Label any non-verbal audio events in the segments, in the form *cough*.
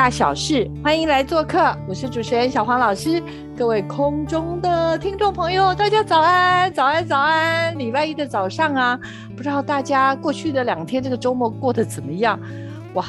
大小事，欢迎来做客，我是主持人小黄老师。各位空中的听众朋友，大家早安，早安，早安！礼拜一的早上啊，不知道大家过去的两天这个周末过得怎么样？哇，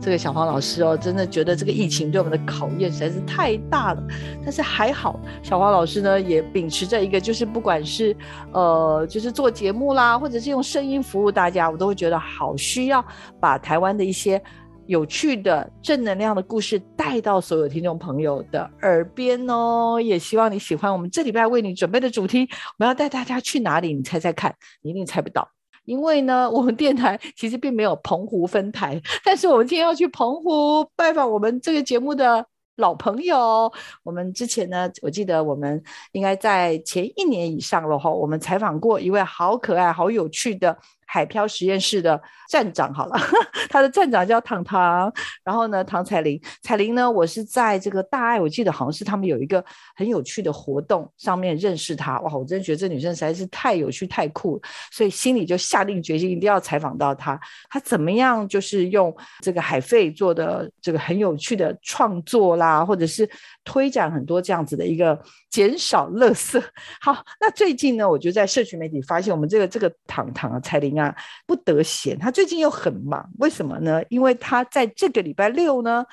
这个小黄老师哦，真的觉得这个疫情对我们的考验实在是太大了。但是还好，小黄老师呢也秉持着一个，就是不管是呃，就是做节目啦，或者是用声音服务大家，我都会觉得好需要把台湾的一些。有趣的正能量的故事带到所有听众朋友的耳边哦，也希望你喜欢我们这礼拜为你准备的主题。我们要带大家去哪里？你猜猜看，你一定猜不到，因为呢，我们电台其实并没有澎湖分台，但是我们今天要去澎湖拜访我们这个节目的老朋友。我们之前呢，我记得我们应该在前一年以上了哈，我们采访过一位好可爱、好有趣的。海漂实验室的站长，好了，*laughs* 他的站长叫糖糖，然后呢，唐彩玲，彩玲呢，我是在这个大爱，我记得好像是他们有一个很有趣的活动上面认识她，哇，我真的觉得这女生实在是太有趣、太酷，所以心里就下定决心一定要采访到她，她怎么样就是用这个海费做的这个很有趣的创作啦，或者是推展很多这样子的一个减少垃圾。*laughs* 好，那最近呢，我就在社群媒体发现我们这个这个糖糖啊，彩玲。啊，不得闲，他最近又很忙，为什么呢？因为他在这个礼拜六呢，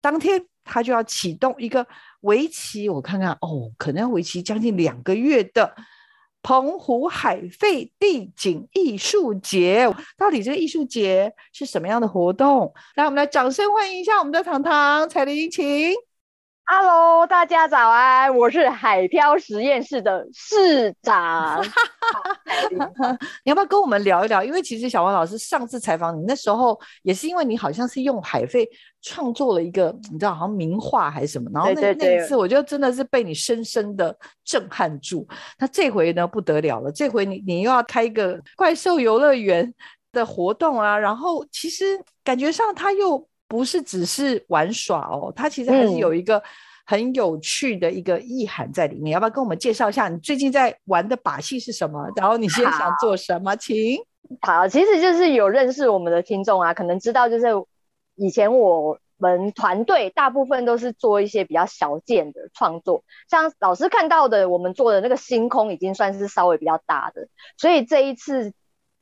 当天他就要启动一个为期，我看看哦，可能要为期将近两个月的澎湖海废地景艺术节。到底这个艺术节是什么样的活动？来，我们来掌声欢迎一下我们的糖糖彩玲，请。Hello，大家早安，我是海漂实验室的市长。*laughs* 你要不要跟我们聊一聊？因为其实小王老师上次采访你那时候，也是因为你好像是用海费创作了一个，你知道好像名画还是什么，然后那那一次我觉得真的是被你深深的震撼住。那这回呢不得了了，这回你你又要开一个怪兽游乐园的活动啊，然后其实感觉上他又。不是只是玩耍哦，它其实还是有一个很有趣的一个意涵在里面。要不要跟我们介绍一下你最近在玩的把戏是什么？然后你现在想做什么？请好，其实就是有认识我们的听众啊，可能知道就是以前我们团队大部分都是做一些比较小件的创作，像老师看到的，我们做的那个星空已经算是稍微比较大的，所以这一次。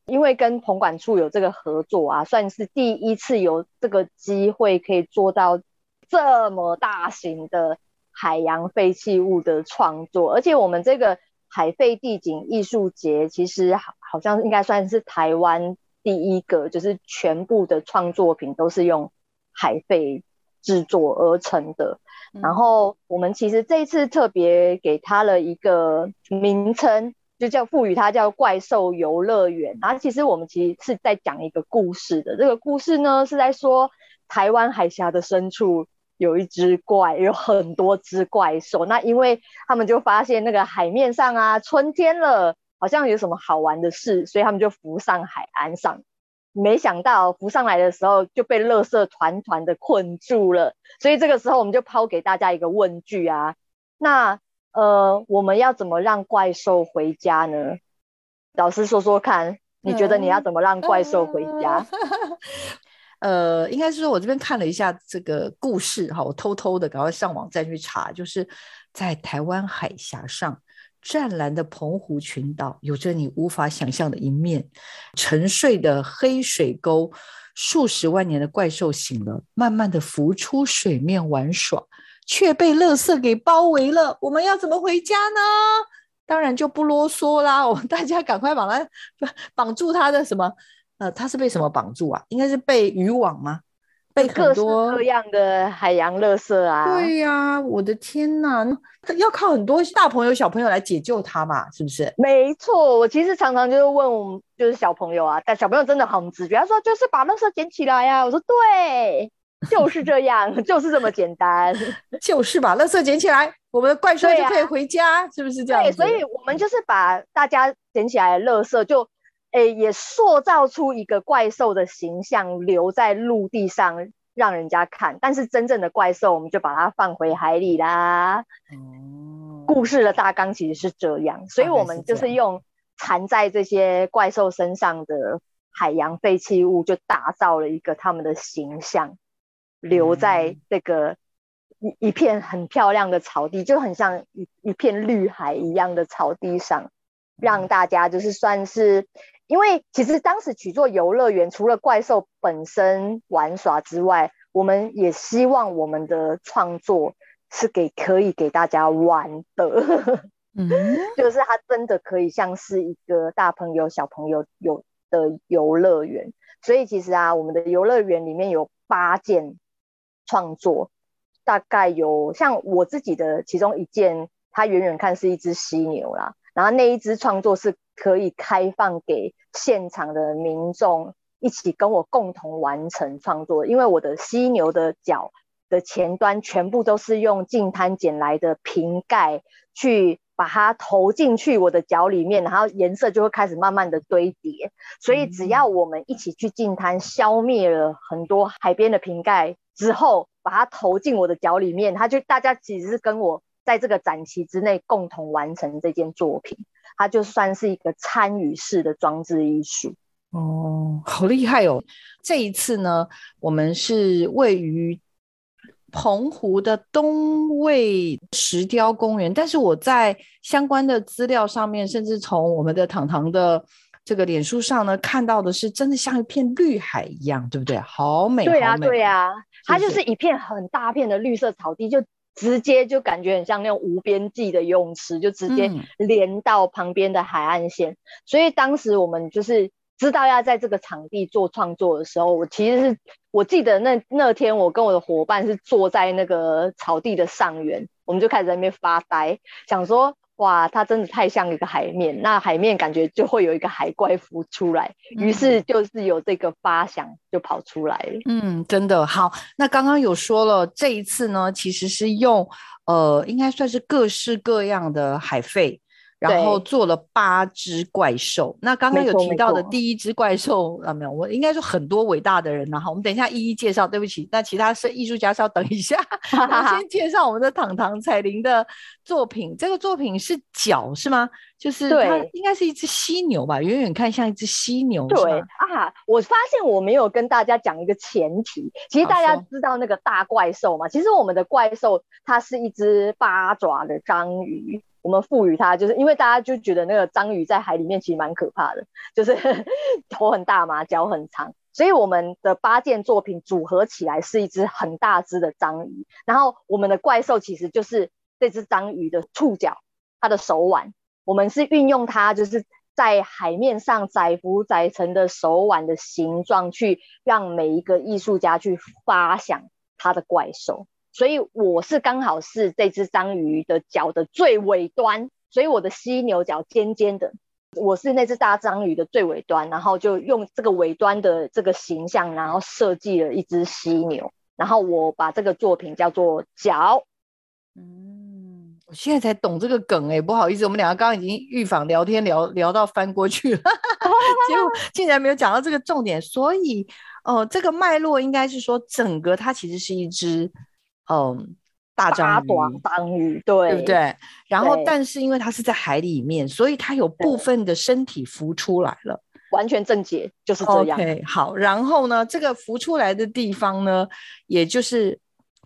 因为跟棚管处有这个合作啊，算是第一次有这个机会可以做到这么大型的海洋废弃物的创作，而且我们这个海废地景艺术节其实好好像应该算是台湾第一个，就是全部的创作品都是用海废制作而成的。然后我们其实这一次特别给他了一个名称。就叫赋予它叫怪兽游乐园，然后其实我们其实是在讲一个故事的。这个故事呢是在说台湾海峡的深处有一只怪，有很多只怪兽。那因为他们就发现那个海面上啊，春天了，好像有什么好玩的事，所以他们就浮上海岸上。没想到浮上来的时候就被垃圾团团的困住了。所以这个时候我们就抛给大家一个问句啊，那。呃，我们要怎么让怪兽回家呢？老师说说看，你觉得你要怎么让怪兽回家？*laughs* 呃，应该是说，我这边看了一下这个故事哈，我偷偷的赶快上网再去查，就是在台湾海峡上湛蓝的澎湖群岛，有着你无法想象的一面。沉睡的黑水沟，数十万年的怪兽醒了，慢慢的浮出水面玩耍。却被垃圾给包围了，我们要怎么回家呢？当然就不啰嗦啦，我们大家赶快把它 *laughs* 绑住它的什么？呃，它是被什么绑住啊？应该是被渔网吗？被很多各样的海洋垃圾啊。对呀、我的天呐，那要靠很多大朋友小朋友来解救它嘛，是不是？没错，我其实常常就是问我们就是小朋友啊，但小朋友真的很直觉，他说就是把垃圾捡起来呀、我说对，*laughs* 就是这样，就是这么简单。*laughs* 就是把垃圾捡起来，我们的怪兽就可以回家，是不是这样对，所以我们就是把大家捡起来的垃圾就，诶，也塑造出一个怪兽的形象，留在陆地上让人家看。但是真正的怪兽，我们就把它放回海里啦。哦，故事的大纲其实是这样，所以我们就是用缠在这些怪兽身上的海洋废弃物，就打造了一个他们的形象，留在嗯这个一一片很漂亮的草地，就很像一一片绿海一样的草地上，让大家就是算是。因为其实当时取做游乐园，除了怪兽本身玩耍之外，我们也希望我们的创作是给可以给大家玩的，*laughs* 嗯，就是它真的可以像是一个大朋友小朋友有的游乐园。所以其实啊，我们的游乐园里面有八件创作，大概有像我自己的其中一件，它远远看是一只犀牛啦，然后那一只创作是可以开放给现场的民众一起跟我共同完成创作，因为我的犀牛的脚的前端全部都是用净滩捡来的瓶盖去把它投进去我的脚里面，然后颜色就会开始慢慢的堆叠。所以只要我们一起去净滩，消灭了很多海边的瓶盖之后，把它投进我的脚里面，它就大家其实是跟我在这个展期之内共同完成这件作品，它就算是一个参与式的装置艺术。哦，好厉害哦！这一次呢，我们是位于澎湖的东卫石雕公园，但是我在相关的资料上面，甚至从我们的糖糖的这个脸书上呢，看到的是真的像一片绿海一样，对不对？好美，对啊，好美对啊，它是就是一片很大片的绿色草地，就直接就感觉很像那种无边际的游泳池，就直接嗯连到旁边的海岸线。所以当时我们就是知道要在这个场地做创作的时候，我其实是我记得那那天我跟我的伙伴是坐在那个草地的上缘，我们就开始在那边发呆，想说。哇，它真的太像一个海面，那海面感觉就会有一个海怪浮出来，于是就是有这个发想就跑出来了。嗯，真的好。那刚刚有说了，这一次呢，其实是用呃，应该算是各式各样的海废，然后做了八只怪兽。那刚刚有提到的第一只怪兽啊，没有，我应该说很多伟大的人呐、哈，我们等一下一一介绍。对不起，那其他是艺术家是要等一下，*laughs* 我们先介绍我们的糖糖彩玲的作品。这个作品是脚是吗？就是它对应该是一只犀牛吧，远远看像一只犀牛，是对啊，我发现我没有跟大家讲一个前提，其实大家知道那个大怪兽嘛？其实我们的怪兽它是一只八爪的章鱼，我们赋予它，就是因为大家就觉得那个章鱼在海里面其实蛮可怕的，就是 *laughs* 头很大嘛，脚很长，所以我们的八件作品组合起来是一只很大只的章鱼，然后我们的怪兽其实就是这只章鱼的触角，它的手腕。我们是运用它，就是在海面上载浮载沉的手腕的形状，去让每一个艺术家去发想他的怪兽。所以我是刚好是这只章鱼的脚的最尾端，所以我的犀牛角尖尖的，我是那只大章鱼的最尾端，然后就用这个尾端的这个形象，然后设计了一只犀牛，然后我把这个作品叫做脚。嗯，我现在才懂这个梗哎、不好意思，我们两个刚刚已经预防聊天聊聊到翻过去了，*laughs* 结果竟然没有讲到这个重点，所以呃，这个脉络应该是说整个它其实是一只嗯大八章爪鱼。章鱼，对对不？对？然后，但是因为它是在海里面，所以它有部分的身体浮出来了。完全正解，就是这样。OK，好，然后呢，这个浮出来的地方呢，也就是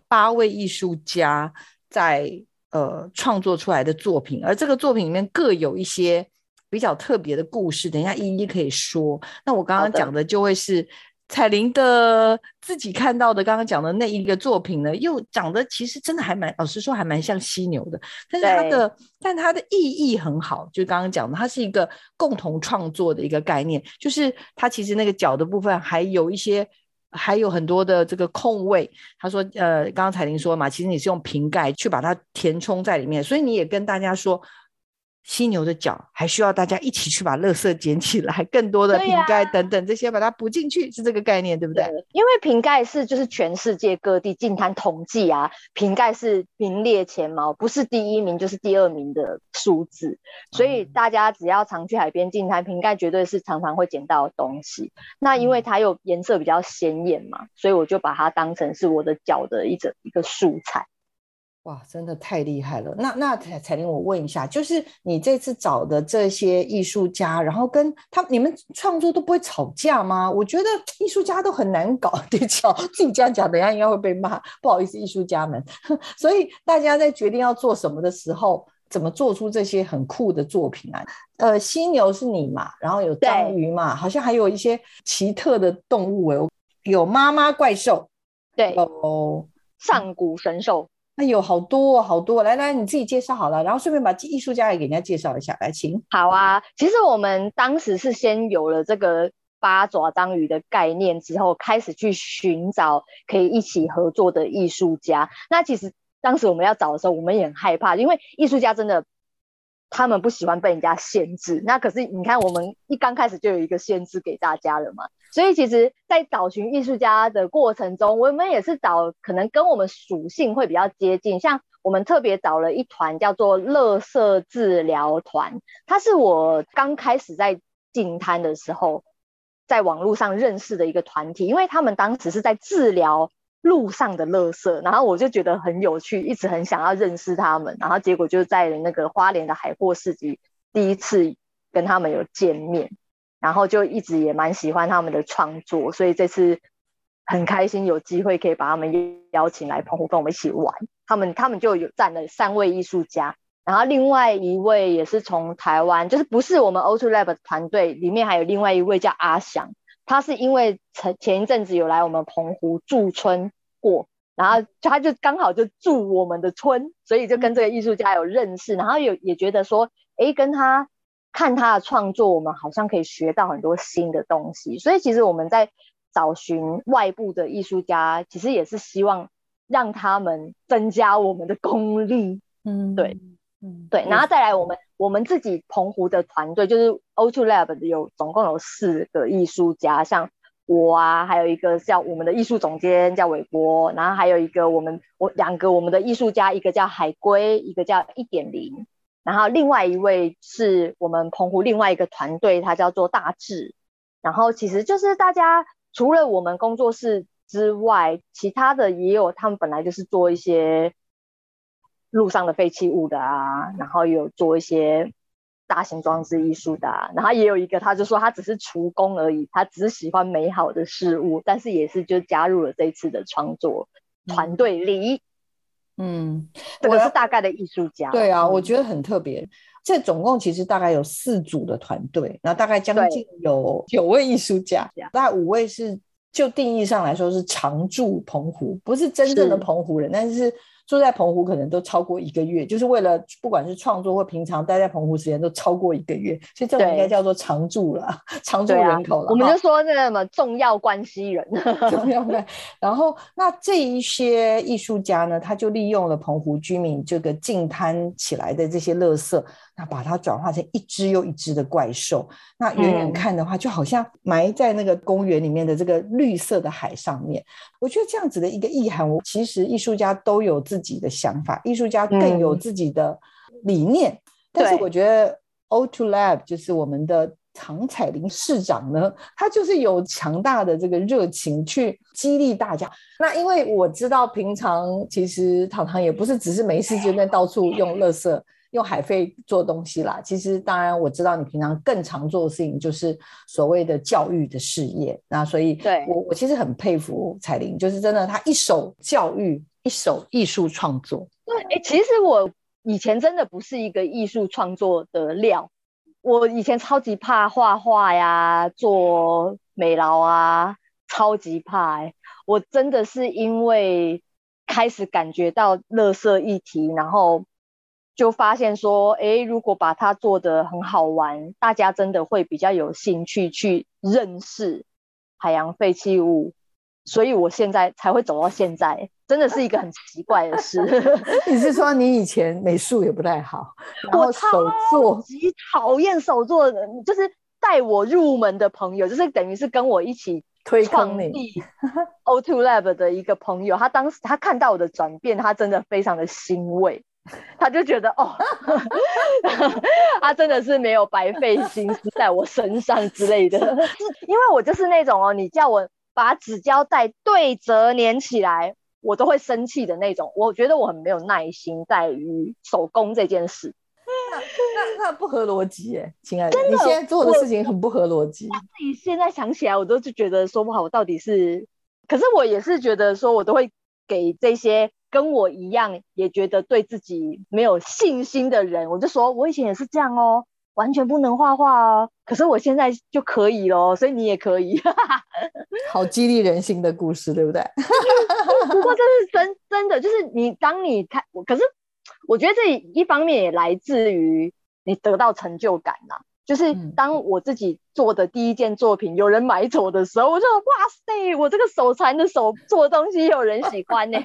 八位艺术家在呃创作出来的作品，而这个作品里面各有一些比较特别的故事，等一下一一可以说。那我刚刚讲的就会是。彩玲的自己看到的，刚刚讲的那一个作品呢，又长得其实真的还蛮，老实说还蛮像犀牛的，但是它的，但它的意义很好，就刚刚讲的，它是一个共同创作的一个概念，就是它其实那个脚的部分还有一些还有很多的这个空位。他说，呃，刚刚彩玲说嘛，其实你是用瓶盖去把它填充在里面，所以你也跟大家说。犀牛的脚还需要大家一起去把垃圾捡起来，更多的瓶盖等等这些把它补进去，是这个概念对不对？因为瓶盖是就是全世界各地净滩统计啊，瓶盖是名列前茅，不是第一名就是第二名的数字，所以大家只要常去海边净滩，瓶盖绝对是常常会捡到的东西。那因为它有颜色比较鲜艳嘛，所以我就把它当成是我的脚的一整一个素材。哇，真的太厉害了！那那彩彩玲，我问一下，就是你这次找的这些艺术家，然后跟他你们创作都不会吵架吗？我觉得艺术家都很难搞，*laughs* 对巧自己这样讲，等下应该会被骂，不好意思，艺术家们。*laughs* 所以大家在决定要做什么的时候，怎么做出这些很酷的作品啊？呃，犀牛是你嘛，然后有章鱼嘛，好像还有一些奇特的动物哎，有妈妈怪兽，对，有上古神兽。哎呦，好多好多！来来，你自己介绍好了，然后顺便把艺术家也给人家介绍一下，来，请。好啊，其实我们当时是先有了这个八爪章鱼的概念之后，开始去寻找可以一起合作的艺术家。那其实当时我们要找的时候，我们也很害怕，因为艺术家真的。他们不喜欢被人家限制，那可是你看，我们一刚开始就有一个限制给大家了嘛。所以其实，在找寻艺术家的过程中，我们也是找可能跟我们属性会比较接近。像我们特别找了一团叫做“乐色治疗团”，它是我刚开始在进摊的时候，在网络上认识的一个团体，因为他们当时是在治疗。路上的垃圾，然后我就觉得很有趣，一直很想要认识他们，然后结果就在那个花莲的海货市集第一次跟他们有见面，然后就一直也蛮喜欢他们的创作，所以这次很开心有机会可以把他们邀请来澎湖跟我们一起玩。他们他们就有站了三位艺术家，然后另外一位也是从台湾，就是不是我们 o t o Lab 团队里面还有另外一位叫阿翔。他是因为前前一阵子有来我们澎湖驻村过，然后他就刚好就住我们的村，所以就跟这个艺术家有认识，然后有也觉得说，哎，跟他看他的创作，我们好像可以学到很多新的东西。所以其实我们在找寻外部的艺术家，其实也是希望让他们增加我们的功力。嗯，对。对，然后再来我们我们自己澎湖的团队，就是 O Two Lab 有总共有四个艺术家，像我啊，还有一个叫我们的艺术总监叫韦波，然后还有一个我们我两个我们的艺术家，一个叫海龟，一个叫一点零，然后另外一位是我们澎湖另外一个团队，他叫做大智，然后其实就是大家除了我们工作室之外，其他的也有，他们本来就是做一些。路上的废弃物的啊，然后有做一些大型装置艺术的，啊然后也有一个，他就说他只是厨工而已，他只喜欢美好的事物，但是也是就加入了这一次的创作团队里。嗯，这个是大概的艺术家。对啊，我觉得很特别。这总共其实大概有四组的团队，那大概将近有九位艺术家，大概五位是就定义上来说是常驻澎湖，不是真正的澎湖人，但是。住在澎湖可能都超过一个月，就是为了不管是创作或平常待在澎湖时间都超过一个月，所以这种应该叫做常住了，常住人口了。我们就说那什么重要关系人，*laughs* 重要关。然后那这一些艺术家呢，他就利用了澎湖居民这个净滩起来的这些垃圾。那把它转化成一只又一只的怪兽，那远远看的话，就好像埋在那个公园里面的这个绿色的海上面。我觉得这样子的一个意涵，我其实艺术家都有自己的想法，艺术家更有自己的理念。但是我觉得 O to Lab 就是我们的唐彩玲市长呢，他就是有强大的这个热情去激励大家。那因为我知道平常其实糖糖也不是只是没事就在到处用垃圾。用海飞做东西啦，其实当然我知道你平常更常做的事情就是所谓的教育的事业，那所以对我我其实很佩服彩玲，就是真的她一手教育，一手艺术创作。对，哎，其实我以前真的不是一个艺术创作的料，我以前超级怕画画呀，做美劳啊，超级怕。哎，我真的是因为开始感觉到乐色议题，然后。就发现说，哎，如果把它做得很好玩，大家真的会比较有兴趣去认识海洋废弃物，所以我现在才会走到现在，真的是一个很奇怪的事。*laughs* 你是说你以前美术也不太好，然后手作极讨厌手作的，就是带我入门的朋友，就是等于是跟我一起推创立 *laughs* O Two Lab 的一个朋友，他当时他看到我的转变，他真的非常的欣慰。他就觉得哦，*laughs* 他真的是没有白费心思在我身上之类的，*laughs* 因为我就是那种哦，你叫我把纸胶带对折粘起来，我都会生气的那种。我觉得我很没有耐心在于手工这件事，那那那不合逻辑耶，亲爱的，你现在做的事情很不合逻辑。自己现在想起来，我都是觉得说不好，我到底是，可是我也是觉得说，我都会给这些。跟我一样也觉得对自己没有信心的人，我就说，我以前也是这样哦，完全不能画画哦，可是我现在就可以咯，所以你也可以，*laughs* 好激励人心的故事，对不对？不过这是真真的，就是你当你看，可是我觉得这一方面也来自于你得到成就感呐。就是当我自己做的第一件作品有人买走的时候，我就哇塞，我这个手残的手做东西有人喜欢呢，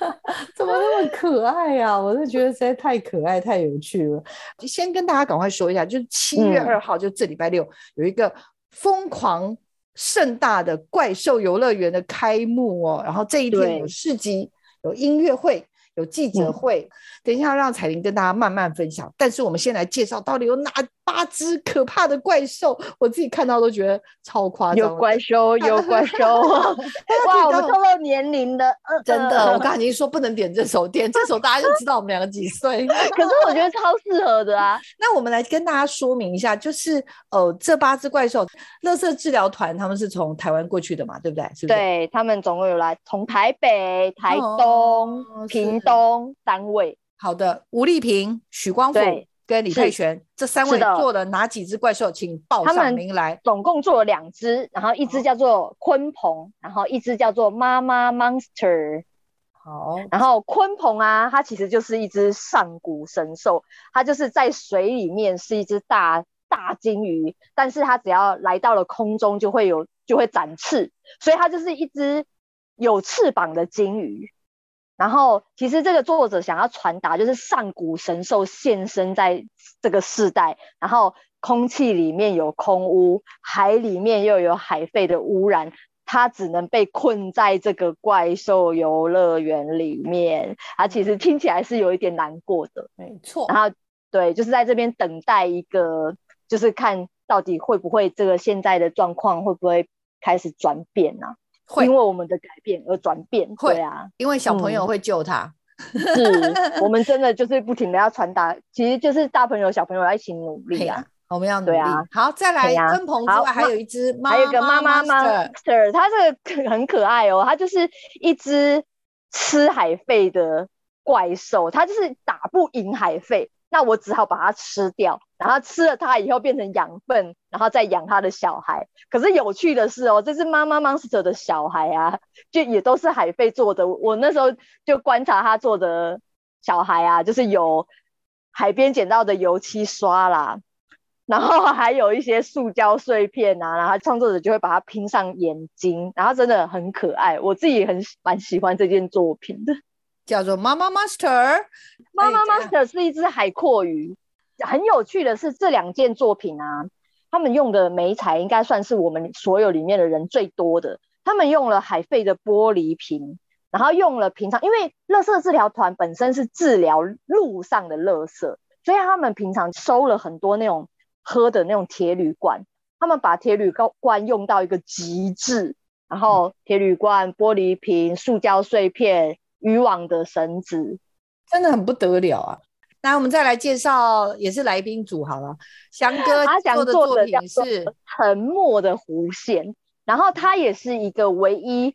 *laughs* 怎么那么可爱呀？我是觉得实在太可爱、太有趣了。就先跟大家赶快说一下，就是七月二号，就这礼拜六有一个疯狂盛大的怪兽游乐园的开幕哦，然后这一天有市集、有音乐会。有记者会，等一下让彩玲跟大家慢慢分享。但是我们先来介绍到底有哪八只可怕的怪兽，我自己看到都觉得超夸张。有 *laughs* 怪兽，有怪兽！*laughs* 哇，我们透露年龄的，真的，我刚才已经说不能点这首，点这首大家就知道我们两个几岁。*laughs* 可是我觉得超适合的啊。那我们来跟大家说明一下，就是呃，这八只怪兽，乐色治疗团他们是从台湾过去的嘛，对不对？是不是？对他们总共有来从台北、台东、屏。东三位，好的，吴丽萍、许光甫跟李佩璇这三位做了哪几只怪兽？请报上名来。总共做了两只，然后一只叫做鲲鹏，然后一只叫做妈妈 monster。好，然后鲲鹏啊，它其实就是一只上古神兽，它就是在水里面是一只大大金鱼，但是它只要来到了空中就会有就会展翅，所以它就是一只有翅膀的金鱼。然后，其实这个作者想要传达，就是上古神兽现身在这个世代，然后空气里面有空污，海里面又有海废的污染，它只能被困在这个怪兽游乐园里面。它其实听起来是有一点难过的，没错。然后，对，就是在这边等待一个，就是看到底会不会这个现在的状况会不会开始转变呢？会。因为我们的改变而转变，会。啊，因为小朋友会救他。是，我们真的就是不停的要传达，*laughs* 其实就是大朋友小朋友要一起努力啊，我们要努力。好，再来跟鹏之外，还有一只，还有一个妈妈 monster，它这个很可爱哦，它就是一只吃海费的怪兽，它就是打不赢海费。那我只好把它吃掉，然后吃了它以后变成养分，然后再养它的小孩。可是有趣的是哦，这只妈妈 monster 的小孩啊，就也都是海贝做的。我那时候就观察他做的小孩啊，就是有海边捡到的油漆刷啦，然后还有一些塑胶碎片啊，然后创作者就会把它拼上眼睛，然后真的很可爱。我自己很蛮喜欢这件作品的。叫做妈妈 Master，妈妈 Master 是一只海阔鱼。很有趣的是，这两件作品啊，他们用的媒材应该算是我们所有里面的人最多的。他们用了海废的玻璃瓶，然后用了平常，因为乐色治疗团本身是治疗路上的乐色，所以他们平常收了很多那种喝的那种铁铝罐，他们把铁铝罐用到一个极致，然后铁铝罐、玻璃瓶、塑胶碎片。渔网的绳子真的很不得了啊！那我们再来介绍，也是来宾组好了。翔哥他做的作品是《沉默的弧线》，然后他也是一个唯一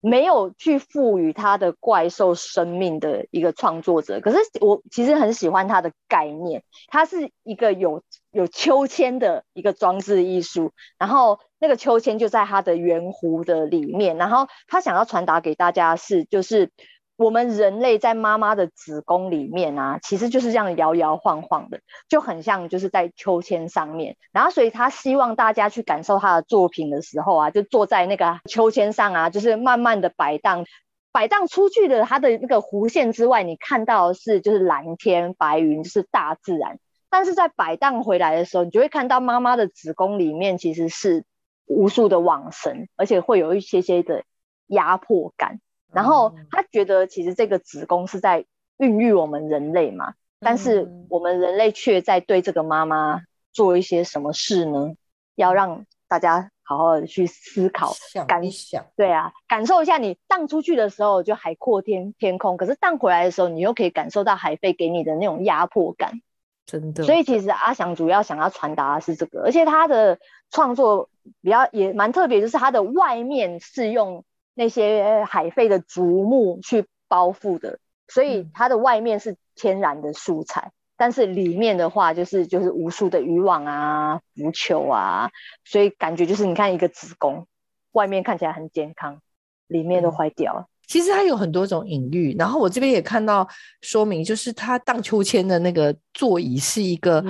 没有去赋予他的怪兽生命的一个创作者。可是我其实很喜欢他的概念，他是一个有有秋千的一个装置艺术，然后那个秋千就在他的圆弧的里面，然后他想要传达给大家是就是。我们人类在妈妈的子宫里面啊，其实就是这样摇摇晃晃的，就很像就是在秋千上面。然后，所以他希望大家去感受他的作品的时候啊，就坐在那个秋千上啊，就是慢慢的摆荡，摆荡出去的它的那个弧线之外，你看到的是就是蓝天白云，就是大自然。但是在摆荡回来的时候，你就会看到妈妈的子宫里面其实是无数的往神，而且会有一些些的压迫感。然后他觉得，其实这个子宫是在孕育我们人类嘛，但是我们人类却在对这个妈妈做一些什么事呢？要让大家好好的去思考，感想。对啊，感受一下，你荡出去的时候就海阔天天空，可是荡回来的时候，你又可以感受到海费给你的那种压迫感。真的。所以其实阿翔主要想要传达的是这个，而且他的创作比较也蛮特别，就是他的外面是用。那些海废的竹木去包覆的，所以它的外面是天然的素材，但是里面的话就是就是无数的渔网啊、浮球啊，所以感觉就是你看一个子宫，外面看起来很健康，里面都坏掉了。其实它有很多种隐喻，然后我这边也看到说明，就是它荡秋千的那个座椅是一个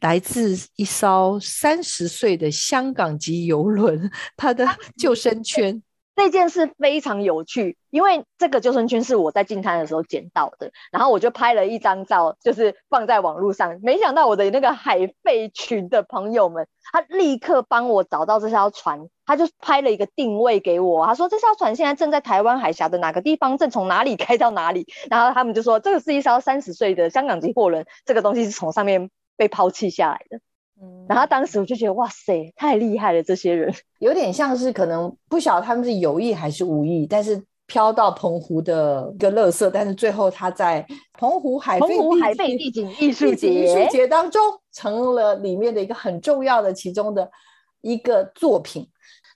来自一艘三十岁的香港籍游轮，*laughs* 它的救生圈。这件事非常有趣，因为这个救生圈是我在进滩的时候捡到的，然后我就拍了一张照，就是放在网络上。没想到我的那个海废群的朋友们，他立刻帮我找到这艘船，他就拍了一个定位给我，他说这艘船现在正在台湾海峡的哪个地方，正从哪里开到哪里。然后他们就说，这个是一艘三十岁的香港籍货轮，这个东西是从上面被抛弃下来的。然后当时我就觉得哇塞，太厉害了！这些人 *laughs* 有点像是可能不晓得他们是有意还是无意，但是飘到澎湖的一个垃圾，但是最后他在澎湖海澎湖海贝地景艺术节艺术节当中成了里面的一个很重要的其中的一个作品。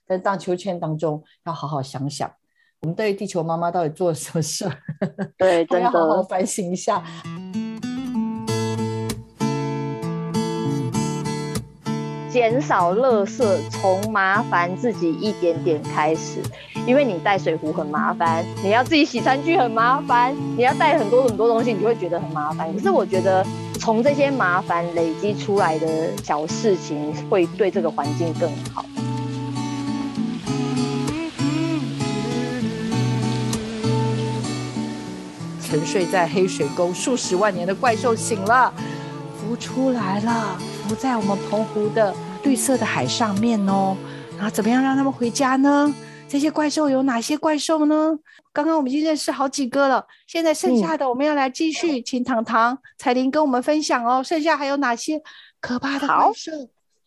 在荡秋千当中，要好好想想，我们对地球妈妈到底做了什么事儿？对，*laughs* 真的要好好反省一下。减少垃圾，从麻烦自己一点点开始。因为你带水壶很麻烦，你要自己洗餐具很麻烦，你要带很多很多东西，你就会觉得很麻烦。可是我觉得，从这些麻烦累积出来的小事情，会对这个环境更好。沉睡在黑水沟数十万年的怪兽醒了，浮出来了，浮在我们澎湖的。绿色的海上面哦，然后怎么样让他们回家呢？这些怪兽有哪些怪兽呢？刚刚我们已经认识好几个了，现在剩下的我们要来继续，请糖糖、彩玲跟我们分享哦。剩下还有哪些可怕的怪兽？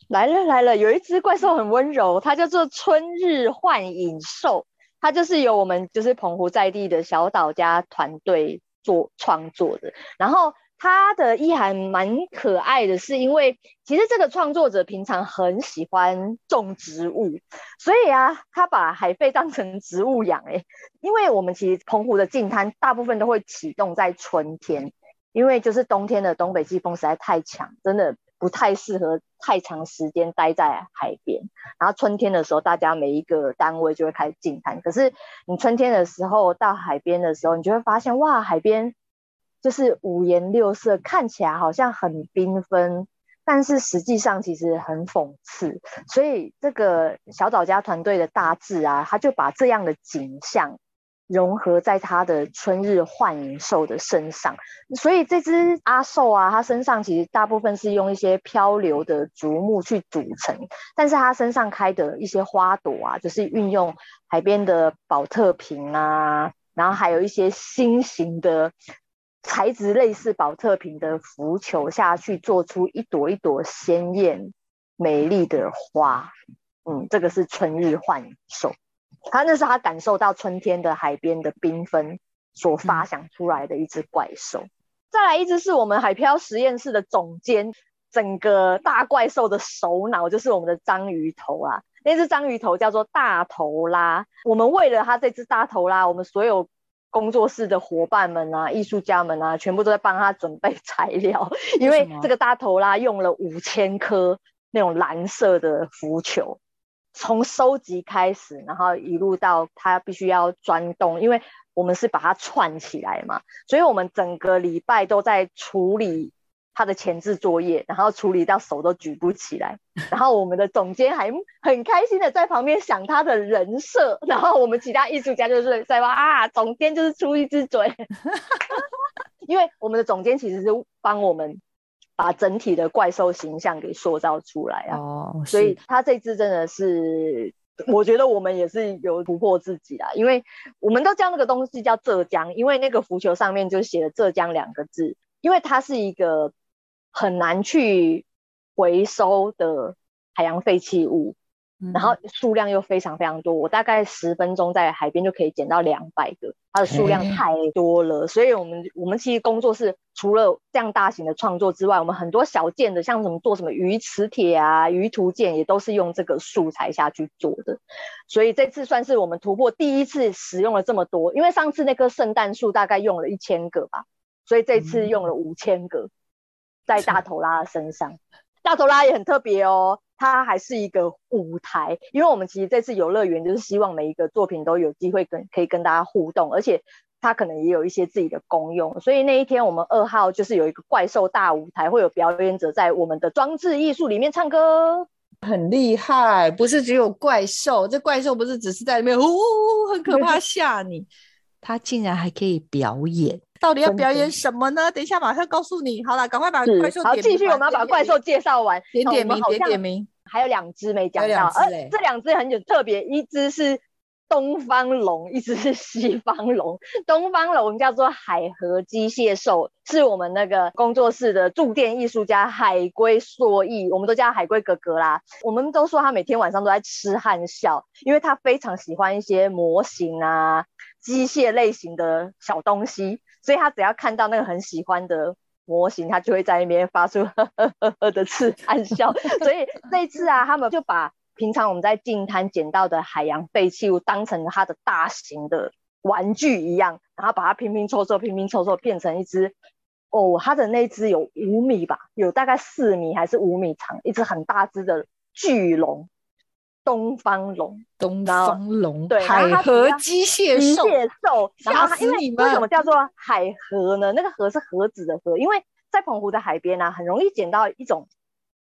来了来了，有一只怪兽很温柔，它叫做春日幻影兽，它就是由我们就是澎湖在地的小岛家团队做创作的，然后。他的意涵蛮可爱的，是因为其实这个创作者平常很喜欢种植物，所以啊，他把海贝当成植物养。哎，因为我们其实澎湖的近滩大部分都会启动在春天，因为就是冬天的东北季风实在太强，真的不太适合太长时间待在海边。然后春天的时候，大家每一个单位就会开始进滩。可是你春天的时候到海边的时候，你就会发现哇，海边。就是五颜六色，看起来好像很缤纷，但是实际上其实很讽刺。所以这个小岛家团队的大致啊，他就把这样的景象融合在他的春日幻影兽的身上。所以这只阿兽啊，它身上其实大部分是用一些漂流的竹木去组成，但是它身上开的一些花朵啊，就是运用海边的宝特瓶啊，然后还有一些新型的。材质类似保特瓶的浮球下去，做出一朵一朵鲜艳美丽的花。嗯，这个是春日幻兽，他那是他感受到春天的海边的缤纷所发想出来的一只怪兽。再来一只是我们海漂实验室的总监，整个大怪兽的首脑就是我们的章鱼头啊。那只章鱼头叫做大头拉。我们为了它这只大头拉，我们所有。工作室的伙伴们啊，艺术家们啊，全部都在帮他准备材料，因为这个大头啦用了五千颗那种蓝色的浮球，从收集开始，然后一路到他必须要钻洞，因为。我们是把它串起来嘛，所以我们整个礼拜都在处理他的前置作业，然后处理到手都举不起来，然后我们的总监还很开心的在旁边想他的人设，然后我们其他艺术家就是在说啊，总监就是出一只嘴，*laughs* 因为我们的总监其实是帮我们把整体的怪兽形象给塑造出来啊，哦，所以他这支真的是，我觉得我们也是有突破自己啦，因为我们都叫那个东西叫浙江，因为那个浮球上面就写了浙江两个字，因为它是一个很难去回收的海洋废弃物，嗯。然后数量又非常非常多，我大概十分钟在海边就可以捡到两百个，它的数量太多了，所以我们我们其实工作室除了这样大型的创作之外，我们很多小件的，像什么做什么鱼磁铁啊、鱼图件，也都是用这个素材下去做的，所以这次算是我们突破第一次使用了这么多，因为上次那棵圣诞树大概用了一千个吧，所以这次用了五千个在大头拉的身上。大头拉也很特别哦，它还是一个舞台，因为我们其实这次游乐园就是希望每一个作品都有机会跟可以跟大家互动，而且它可能也有一些自己的功用，所以那一天我们二号就是有一个怪兽大舞台，会有表演者在我们的装置艺术里面唱歌。很厉害，不是只有怪兽，这怪兽不是只是在里面呜呜呜很可怕 *laughs* 吓你，它竟然还可以表演，到底要表演什么呢？等一下马上告诉你。好了，赶快把怪兽好，继续我们要把怪兽介绍完。点点名，点点名。还有两只没讲到，而这两只很有特别，一只是东方龙，一只是西方龙。*laughs* 东方龙叫做海河机械兽，是我们那个工作室的驻店艺术家海龟硕义，我们都叫他海龟哥哥啦。我们都说他每天晚上都在吃汉笑，因为他非常喜欢一些模型啊、机械类型的小东西，所以他只要看到那个很喜欢的。模型，他就会在那边发出 *laughs* 呵呵呵呵的刺 *laughs* 暗笑，所以这一次啊，他们就把平常我们在净滩捡到的海洋废弃物当成它的大型的玩具一样，然后把它拼拼凑凑、拼拼凑凑变成一只哦，它的那只有五米吧，有大概四米还是五米长，一只很大只的巨龙，东方龙，东方龙，对海河机械兽，机械兽，然后它因为为什么叫做海河呢？那个河是盒子的河，因为在澎湖的海边啊，很容易捡到一种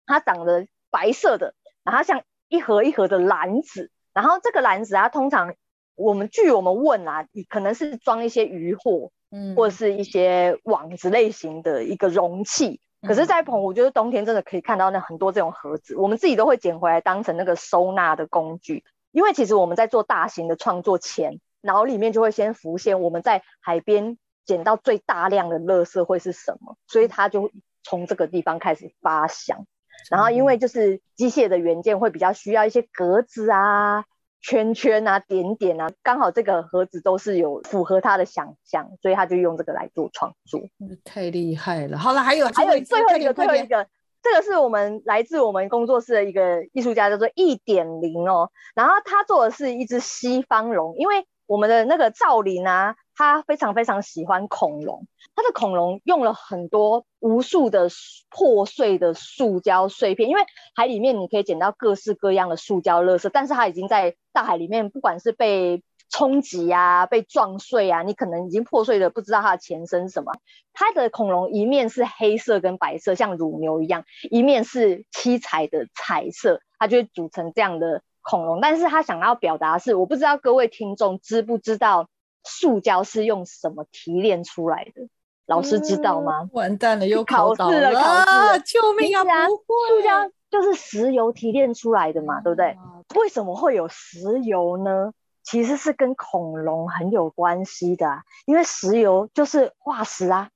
它长得白色的，然后像一盒一盒的篮子，然后这个篮子啊，通常我们据我们问啊，可能是装一些鱼货嗯或者是一些网子类型的一个容器。可是，在澎湖，就是冬天真的可以看到那很多这种盒子，我们自己都会捡回来当成那个收纳的工具。因为其实我们在做大型的创作前，脑里面就会先浮现我们在海边捡到最大量的垃圾会是什么，所以他就从这个地方开始发想。然后因为就是机械的元件会比较需要一些格子啊、圈圈啊、点点啊，刚好这个盒子都是有符合他的想象，所以他就用这个来做创作。太厉害了。好了，还有还有最后一个，最后一个，这个是我们来自我们工作室的一个艺术家，叫做一点零哦。然后他做的是一只西方龙，因为我们的那个造林啊，他非常非常喜欢恐龙，他的恐龙用了很多无数的破碎的塑胶碎片，因为海里面你可以捡到各式各样的塑胶垃圾，但是它已经在大海里面，不管是被冲击啊、被撞碎啊，你可能已经破碎的不知道它的前身是什么。它的恐龙一面是黑色跟白色，像乳牛一样，一面是七彩的彩色，它就会组成这样的恐龙。但是他想要表达是，我不知道各位听众知不知道塑胶是用什么提炼出来的？老师知道吗？完蛋了，又考倒试了考试了救命啊！不会，塑胶就是石油提炼出来的嘛，对不对？啊为什么会有石油呢？其实是跟恐龙很有关系的、啊，因为石油就是化石啊，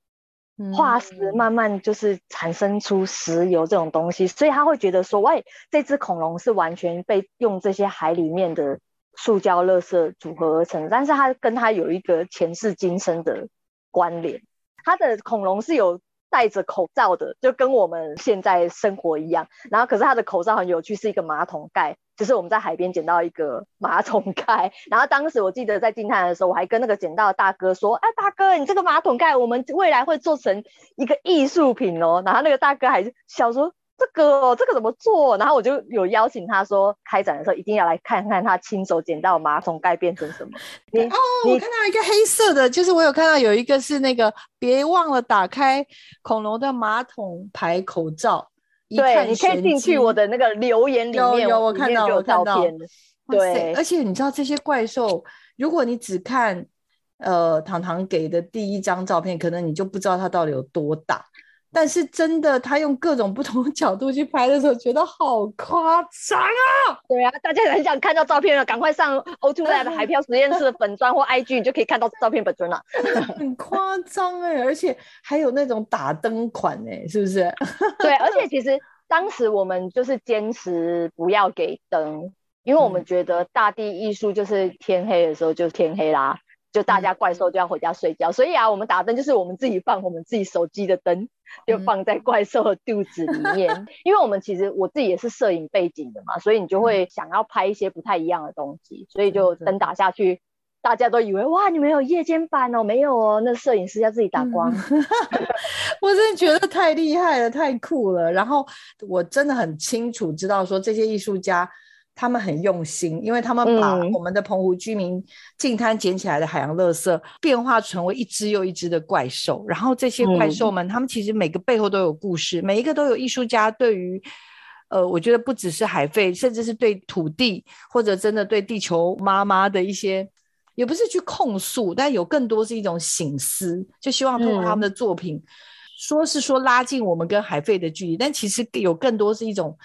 化石慢慢就是产生出石油这种东西，所以他会觉得说，喂，这只恐龙是完全被用这些海里面的塑胶垃圾组合而成，但是它跟它有一个前世今生的关联。它的恐龙是有戴着口罩的，就跟我们现在生活一样。然后，可是它的口罩很有趣，是一个马桶盖，就是我们在海边捡到一个马桶盖。然后当时我记得在惊叹的时候，我还跟那个捡到的大哥说：“哎，大哥，你这个马桶盖，我们未来会做成一个艺术品哦。”然后那个大哥还笑说：“这个这个怎么做？然后我就有邀请他说，开展的时候一定要来看看他亲手捡到马桶盖变成什么。你哦，我看到一个黑色的，就是我有看到有一个是那个，别忘了打开恐龙的马桶牌口罩。对，你可以进去我的那个留言里面，有我看到有照片。对，而且你知道这些怪兽，如果你只看呃糖糖给的第一张照片，可能你就不知道它到底有多大。但是真的，他用各种不同的角度去拍的时候，觉得好夸张啊！对啊，大家很想看到照片了，赶快上 O Two Lab 海漂实验室的粉砖或 IG，你就可以看到照片本尊了。很夸张哎，而且还有那种打灯款哎，是不是？*laughs* 对，而且其实当时我们就是坚持不要给灯，因为我们觉得大地艺术就是天黑的时候就天黑啦。就大家怪兽就要回家睡觉，所以啊，我们打灯就是我们自己放我们自己手机的灯，就放在怪兽的肚子里面。*laughs* 因为我们其实我自己也是摄影背景的嘛，所以你就会想要拍一些不太一样的东西，所以就灯打下去，大家都以为哇，你们有夜间版哦，没有哦，那摄影师要自己打光。*laughs* 我真的觉得太厉害了，太酷了。然后我真的很清楚知道说这些艺术家。他们很用心，因为他们把我们的澎湖居民近滩捡起来的海洋垃圾变化成为一只又一只的怪兽，然后这些怪兽们，他们其实每个背后都有故事，每一个都有艺术家对于，呃，我觉得不只是海废，甚至是对土地或者真的对地球妈妈的一些，也不是去控诉，但有更多是一种醒思，就希望通过他们的作品，说是说拉近我们跟海废的距离，但其实有更多是一种。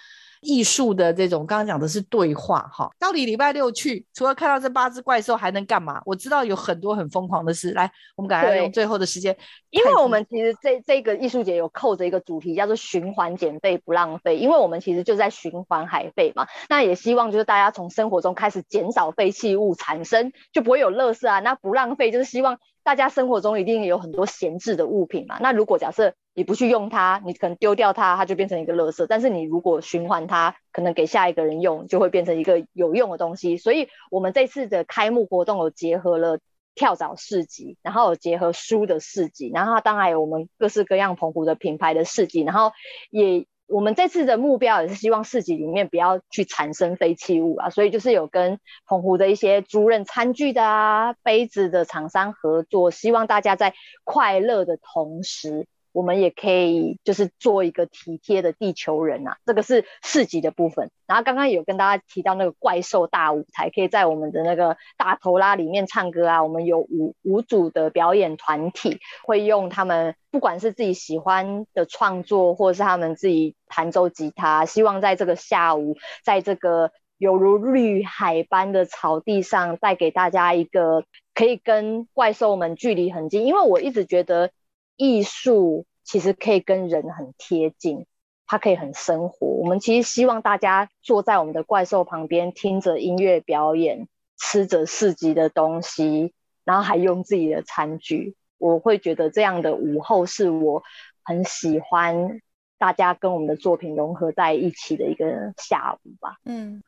艺术的这种，刚刚讲的是对话哈。到底礼拜六去，除了看到这八只怪兽，还能干嘛？我知道有很多很疯狂的事。来，我们赶快用最后的时间，因为我们其实这这个艺术节有扣着一个主题，叫做循环减费不浪费。因为我们其实就在循环海费嘛，那也希望就是大家从生活中开始减少废弃物产生，就不会有垃圾啊。那不浪费就是希望。大家生活中一定有很多闲置的物品嘛？那如果假设你不去用它，你可能丢掉它，它就变成一个垃圾。但是你如果循环它，可能给下一个人用，就会变成一个有用的东西。所以，我们这次的开幕活动有结合了跳蚤市集，然后有结合书的市集，然后当然有我们各式各样澎湖的品牌的市集，然后也。我们这次的目标也是希望市集里面不要去产生废弃物啊，所以就是有跟澎湖的一些租赁餐具的啊、杯子的厂商合作，希望大家在快乐的同时。我们也可以就是做一个体贴的地球人啊，这个是市集的部分。然后刚刚有跟大家提到那个怪兽大舞台，可以在我们的那个大头拉里面唱歌啊。我们有五五组的表演团体，会用他们不管是自己喜欢的创作，或者是他们自己弹奏吉他，希望在这个下午，在这个犹如绿海般的草地上，带给大家一个可以跟怪兽们距离很近。因为我一直觉得艺术。其实可以跟人很贴近，它可以很生活。我们其实希望大家坐在我们的怪兽旁边，听着音乐表演，吃着市集的东西，然后还用自己的餐具。我会觉得这样的午后是我很喜欢大家跟我们的作品融合在一起的一个下午吧。嗯，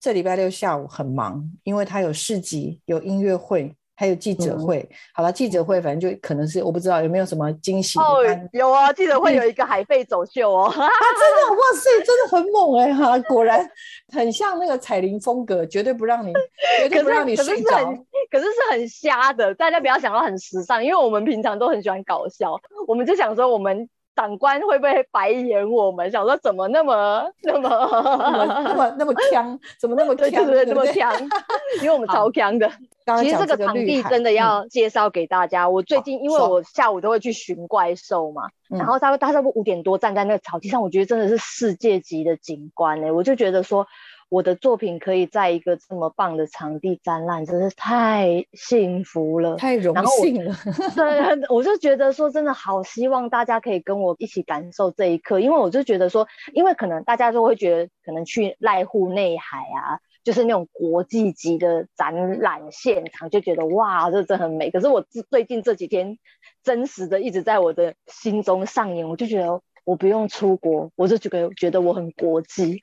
这礼拜六下午很忙，因为它有市集，有音乐会。还有记者会，好了，记者会反正就可能是我不知道有没有什么惊喜。哦，有啊，记者会有一个海费走秀哦，啊，真的，哇塞，真的很猛哎哈，果然很像那个彩铃风格，绝对不让你，*laughs* 绝对不让你睡着。可是是很瞎的，大家不要想到很时尚，因为我们平常都很喜欢搞笑，我们就想说我们。长官会不会白眼我们？想说怎么那么 *laughs* 那么那么那么强？怎么那么强？对对那么强？因为我们超强的。其实这个场地真的要介绍给大家。我最近因为我下午都会去寻怪兽嘛，然后他他差不多五点多站在那个草地上，我觉得真的是世界级的景观呢。我就觉得说。我的作品可以在一个这么棒的场地展览，真是太幸福了，太荣幸了。*laughs* 对，我就觉得说，真的好希望大家可以跟我一起感受这一刻，因为我就觉得说，因为可能大家都会觉得，可能去濑户内海啊，就是那种国际级的展览现场，就觉得哇，这真很美。可是我最近这几天，真实的一直在我的心中上演，我就觉得。我不用出国，我就觉得觉得我很国际，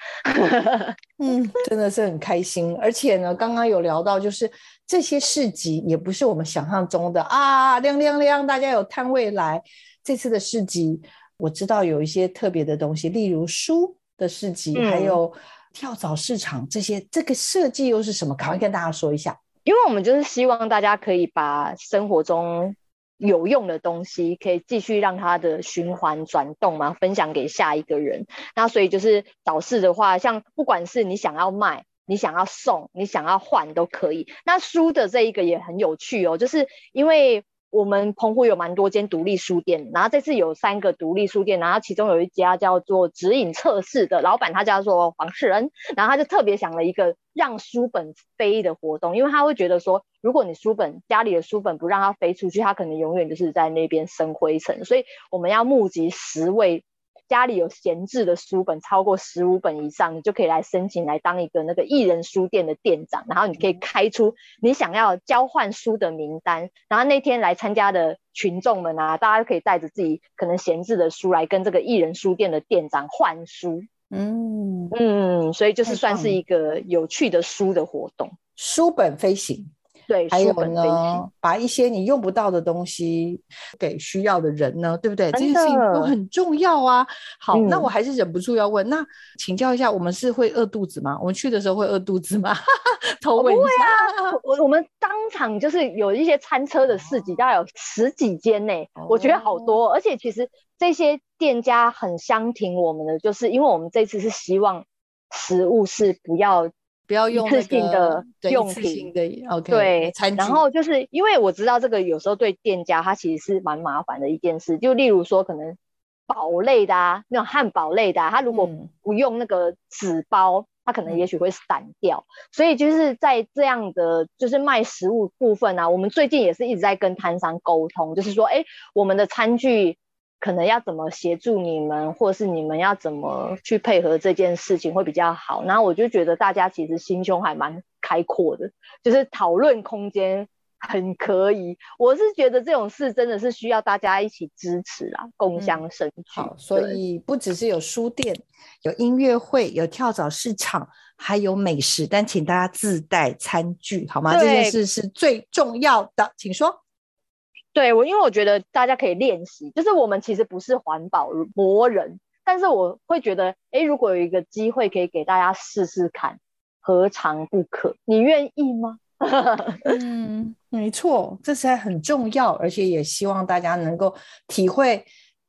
*laughs* 嗯，真的是很开心。而且呢，刚刚有聊到，就是这些市集也不是我们想象中的啊，亮亮亮，大家有摊位来。这次的市集，我知道有一些特别的东西，例如书的市集，还有跳蚤市场这些，这个设计又是什么？赶快跟大家说一下。因为我们就是希望大家可以把生活中有用的东西，可以继续让它的循环转动嘛，分享给下一个人。那所以就是早市的话，像不管是你想要卖。你想要送，你想要换都可以。那书的这一个也很有趣哦，就是因为我们澎湖有蛮多间独立书店，然后这次有三个独立书店，然后其中有一家叫做指引测试的老板，他叫做黄世恩，然后他就特别想了一个让书本飞的活动，因为他会觉得说，如果你书本家里的书本不让它飞出去，它可能永远就是在那边生灰尘，所以我们要募集十位。家里有闲置的书本超过十五本以上，你就可以来申请来当一个那个艺人书店的店长，然后你可以开出你想要交换书的名单，然后那天来参加的群众们啊，大家可以带着自己可能闲置的书来跟这个艺人书店的店长换书。嗯嗯，所以就是算是一个有趣的书的活动，书本飞行。对，还有呢，把一些你用不到的东西给需要的人呢，对不对？这些事情都很重要啊。好，那我还是忍不住要问，那请教一下，我们是会饿肚子吗？我们去的时候会饿肚子吗？*laughs* 不会啊，我我们当场就是有一些餐车的市集，大概有十几间呢，我觉得好多。而且其实这些店家很相挺我们的，就是因为我们这次是希望食物是不要。不要用一次性的用品的，OK，对，然后就是因为我知道这个有时候对店家他其实是蛮麻烦的一件事，就例如说可能堡类的啊，那种汉堡类的，啊他如果不用那个纸包，他可能也许会散掉。所以就是在这样的就是卖食物部分啊，我们最近也是一直在跟摊商沟通，就是说，哎，我们的餐具。可能要怎么协助你们，或是你们要怎么去配合这件事情会比较好。然后我就觉得大家其实心胸还蛮开阔的，就是讨论空间很可以。我是觉得这种事真的是需要大家一起支持啊，共襄盛举。好，所以不只是有书店、有音乐会、有跳蚤市场，还有美食，但请大家自带餐具好吗？这件事是最重要的，请说。对我，因为我觉得大家可以练习，就是我们其实不是环保魔人，但是我会觉得，哎，如果有一个机会可以给大家试试看，何尝不可？你愿意吗？*laughs* 嗯，没错，这才很重要，而且也希望大家能够体会。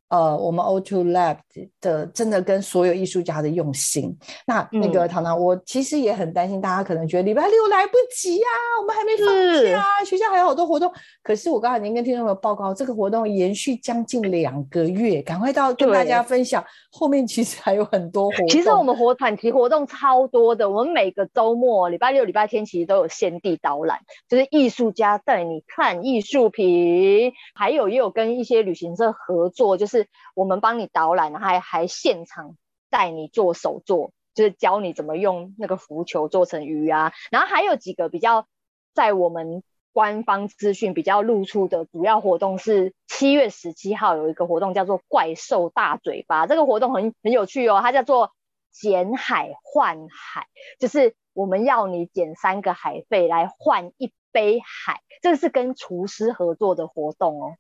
呃，我们 O Two Lab 的真的跟所有艺术家的用心。那那个糖糖，我其实也很担心，大家可能觉得礼拜六来不及呀，我们还没放假，啊学校还有好多活动。可是我刚才已经跟听众朋友报告，这个活动延续将近两个月，赶快到跟大家分享。后面其实还有很多活动。其实我们活产期活动超多的，我们每个周末、礼拜六、礼拜天其实都有先地导览，就是艺术家带你看艺术品，还有也有跟一些旅行社合作，就是。是我们帮你导览，还还现场带你做手作，就是教你怎么用那个浮球做成鱼啊。然后还有几个比较在我们官方资讯比较露出的主要活动是七月十七号有一个活动叫做怪兽大嘴巴，这个活动很很有趣哦，它叫做捡海换海，就是我们要你捡三个海费来换一杯海，这是跟厨师合作的活动哦。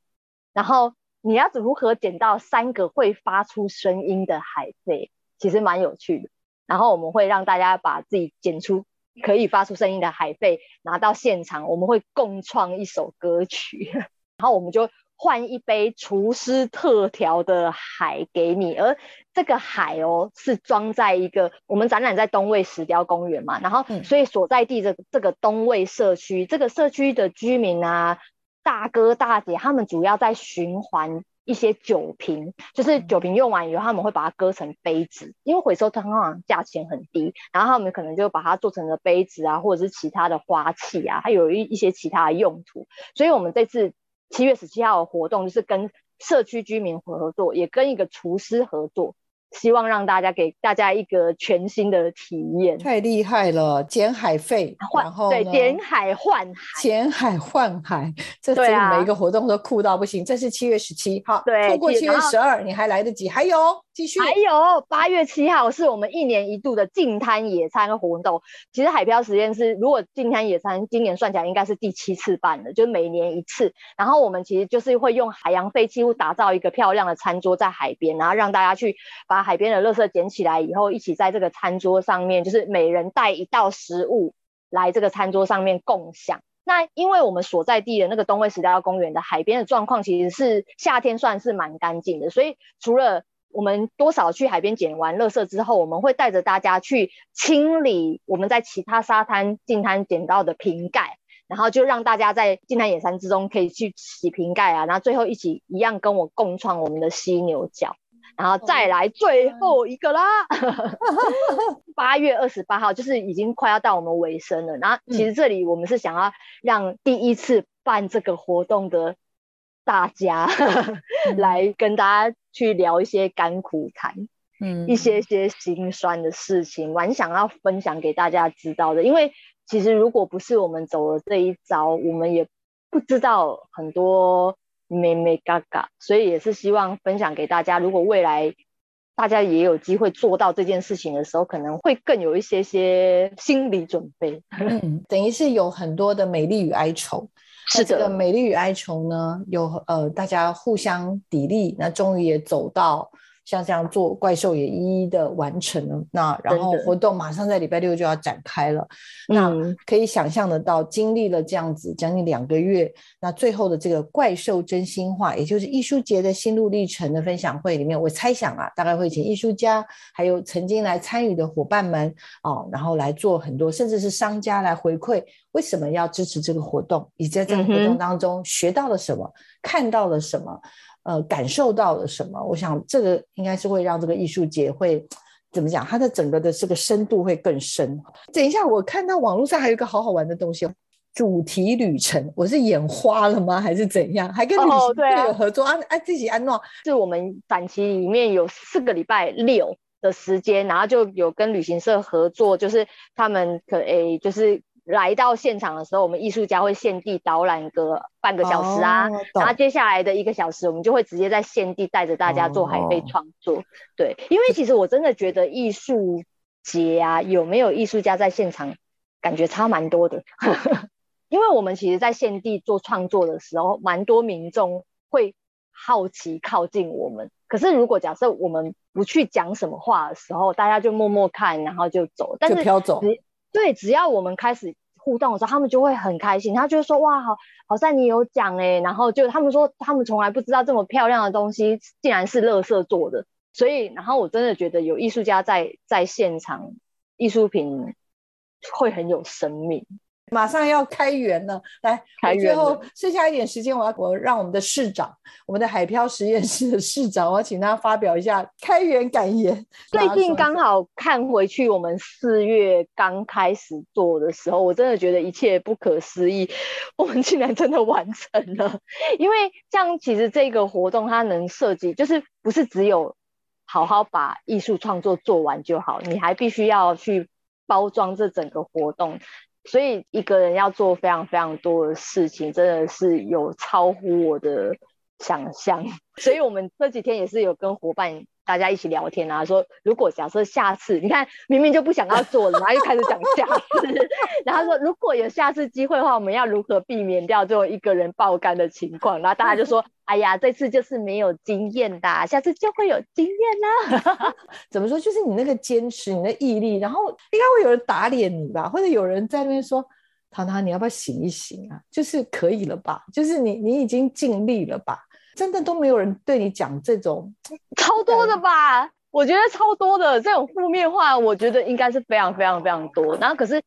然后。你要如何捡到三个会发出声音的海贝？其实蛮有趣的。然后我们会让大家把自己捡出可以发出声音的海贝拿到现场，我们会共创一首歌曲，*laughs* 然后我们就换一杯厨师特调的海给你。而这个海哦，是装在一个我们展览在东卫石雕公园嘛，然后所以所在地的这个东卫社区，这个社区的居民啊。大哥大姐他们主要在循环一些酒瓶，就是酒瓶用完以后，他们会把它割成杯子，因为回收通常价钱很低，然后他们可能就把它做成了杯子啊，或者是其他的花器啊，还有一一些其他的用途。所以，我们这次七月十七号的活动就是跟社区居民合作，也跟一个厨师合作，希望让大家给大家一个全新的体验。太厉害了，捡海费，然后对，捡海换海，捡海换海，这每一个活动都酷到不行。这是七月十七号，对错过七月十二你还来得及，还有继续。还有八月七号是我们一年一度的净滩野餐活动。其实海漂实验室如果净滩野餐今年算起来应该是第七次办了，就是每年一次。然后我们其实就是会用海洋废弃物打造一个漂亮的餐桌在海边，然后让大家去把把海边的垃圾捡起来以后，一起在这个餐桌上面，就是每人带一道食物来这个餐桌上面共享。那因为我们所在地的那个东卫石雕公园的海边的状况，其实是夏天算是蛮干净的，所以除了我们多少去海边捡完垃圾之后，我们会带着大家去清理我们在其他沙滩、近滩捡到的瓶盖，然后就让大家在近滩野餐之中可以去洗瓶盖啊，然后最后一起一样跟我共创我们的犀牛角。然后再来最后一个啦，*laughs* 八月二十八号就是已经快要到我们尾声了。然后其实这里我们是想要让第一次办这个活动的大家 *laughs* 来跟大家去聊一些甘苦谈，嗯一些些心酸的事情，蛮想要分享给大家知道的。因为其实如果不是我们走了这一招，我们也不知道很多妹妹嘎嘎，所以也是希望分享给大家。如果未来大家也有机会做到这件事情的时候，可能会更有一些些心理准备。*laughs* 嗯，等于是有很多的美丽与哀愁。是那这个的，美丽与哀愁呢，有呃大家互相砥砺，那终于也走到像这样做怪兽也一一的完成了。那然后活动马上在礼拜六就要展开了。那嗯可以想象得到，经历了这样子将近两个月，那最后的这个怪兽真心话，也就是艺术节的心路历程的分享会里面，我猜想啊，大概会请艺术家，还有曾经来参与的伙伴们哦，然后来做很多，甚至是商家来回馈为什么要支持这个活动，以及在这个活动当中学到了什么，看到了什么，呃，感受到了什么。我想这个应该是会让这个艺术节会。怎么讲？它的整个的这个深度会更深。等一下，我看到网络上还有一个好好玩的东西哦，主题旅程。我是眼花了吗？还是怎样？还跟旅行社有合作？啊啊，自己安诺是我们展期里面有四个礼拜六的时间，然后就有跟旅行社合作，就是他们可诶，就是来到现场的时候，我们艺术家会现地导览个半个小时啊，哦然后接下来的一个小时，我们就会直接在现地带着大家做海贝哦创作。对，因为其实我真的觉得艺术节啊，有没有艺术家在现场，感觉差蛮多的。*laughs* 因为我们其实，在现地做创作的时候，蛮多民众会好奇靠近我们。可是，如果假设我们不去讲什么话的时候，大家就默默看，然后就走。但是飘走。对，只要我们开始互动的时候，他们就会很开心，他就说：“哇，好好像你有讲哎。”然后就他们说，他们从来不知道这么漂亮的东西竟然是乐色做的。所以，然后我真的觉得有艺术家在在现场，艺术品会很有生命。马上要开园了，来，开园最后剩下一点时间，我要我让我们的市长，我们的海漂实验室的市长，我要请他发表一下开园感言。最近刚好看回去我们四月刚开始做的时候，我真的觉得一切不可思议，*laughs* 我们竟然真的完成了。因为像其实这个活动它能设计，就是不是只有好好把艺术创作做完就好，你还必须要去包装这整个活动。所以一个人要做非常非常多的事情，真的是有超乎我的想象。所以我们这几天也是有跟伙伴大家一起聊天啊，说如果假设下次，你看明明就不想要做了，然后又开始讲下次，*laughs* 然后说如果有下次机会的话，我们要如何避免掉这种一个人爆肝的情况？然后大家就说，哎呀，这次就是没有经验的，下次就会有经验啦。*laughs* 怎么说？就是你那个坚持，你的毅力，然后应该会有人打脸你吧，或者有人在那边说：“糖糖，你要不要醒一醒啊？就是可以了吧？就是你你已经尽力了吧？真的都没有人对你讲这种，*laughs* 超多的吧？我觉得超多的这种负面话，我觉得应该是非常非常非常多。然后可是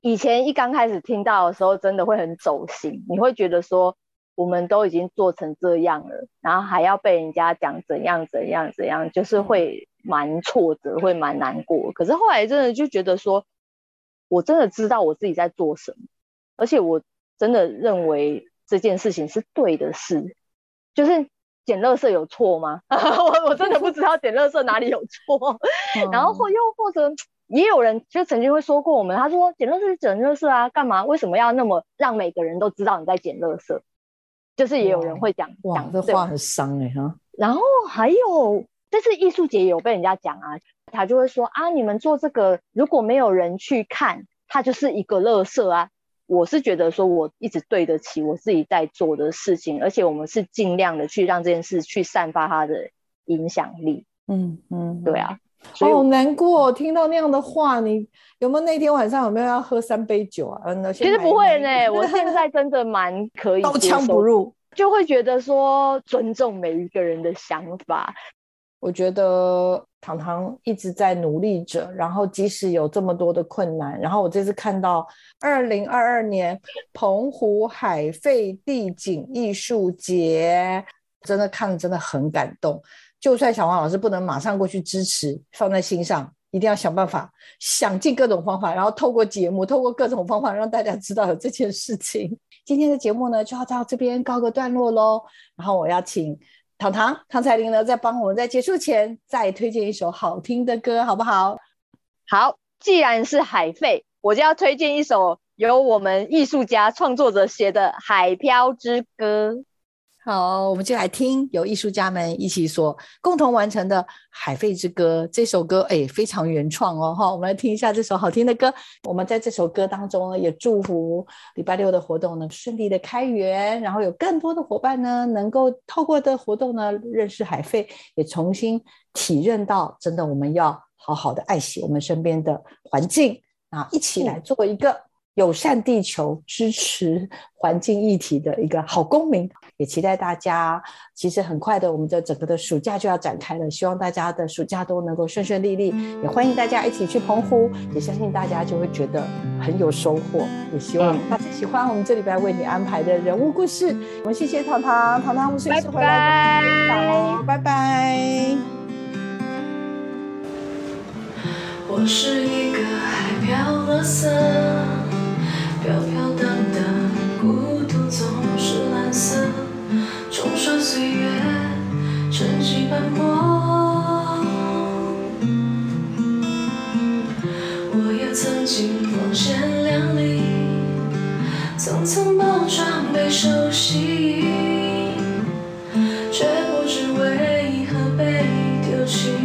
以前一刚开始听到的时候，真的会很走心，你会觉得说我们都已经做成这样了，然后还要被人家讲怎样怎样怎样，就是会蛮挫折，会蛮难过。可是后来真的就觉得说，我真的知道我自己在做什么，而且我真的认为这件事情是对的事，就是捡垃圾有错吗？*laughs* 我我真的不知道捡垃圾哪里有错。*laughs* 然后或又或者也有人就曾经会说过我们，他说捡垃圾是捡垃圾啊，干嘛？为什么要那么让每个人都知道你在捡垃圾？就是也有人会讲讲这话很伤哎哈。然后还有这次艺术节也有被人家讲啊，他就会说啊，你们做这个如果没有人去看，它就是一个垃圾啊。我是觉得说，我一直对得起我自己在做的事情，而且我们是尽量的去让这件事去散发它的影响力。嗯嗯，对啊，好难过，听到那样的话，你有没有那天晚上有没有要喝三杯酒啊？嗯，其实不会呢，我现在真的蛮可以，刀枪不入，就会觉得说尊重每一个人的想法。我觉得糖糖一直在努力着，然后即使有这么多的困难，然后我这次看到二零二二年澎湖海废地景艺术节，真的看了真的很感动。就算小黄老师不能马上过去支持，放在心上，一定要想办法，想尽各种方法，然后透过节目，透过各种方法让大家知道有这件事情。今天的节目呢，就要到这边告个段落喽。然后我要请。糖糖唐彩玲呢，在帮我们在结束前再推荐一首好听的歌，好不好？好，既然是海费，我就要推荐一首由我们艺术家创作者写的《海漂之歌》。好，我们就来听由艺术家们一起所共同完成的《海废之歌》这首歌，哎，非常原创哦，哈！我们来听一下这首好听的歌。我们在这首歌当中呢，也祝福礼拜六的活动呢顺利的开园，然后有更多的伙伴呢能够透过的活动呢认识海废，也重新体认到，真的我们要好好的爱惜我们身边的环境啊，一起来做一个。友善地球、支持环境议题的一个好公民，也期待大家。其实很快的，我们的整个的暑假就要展开了，希望大家的暑假都能够顺顺利利。也欢迎大家一起去澎湖，也相信大家就会觉得很有收获。也希望大家喜欢我们这礼拜为你安排的人物故事。我们谢谢糖糖，糖糖，我们随时回来。拜拜。我是一个海漂的色。飘飘荡岁月，沉寂斑驳。我也曾经光鲜亮丽，层层包装被熟悉，却不知为何被丢弃。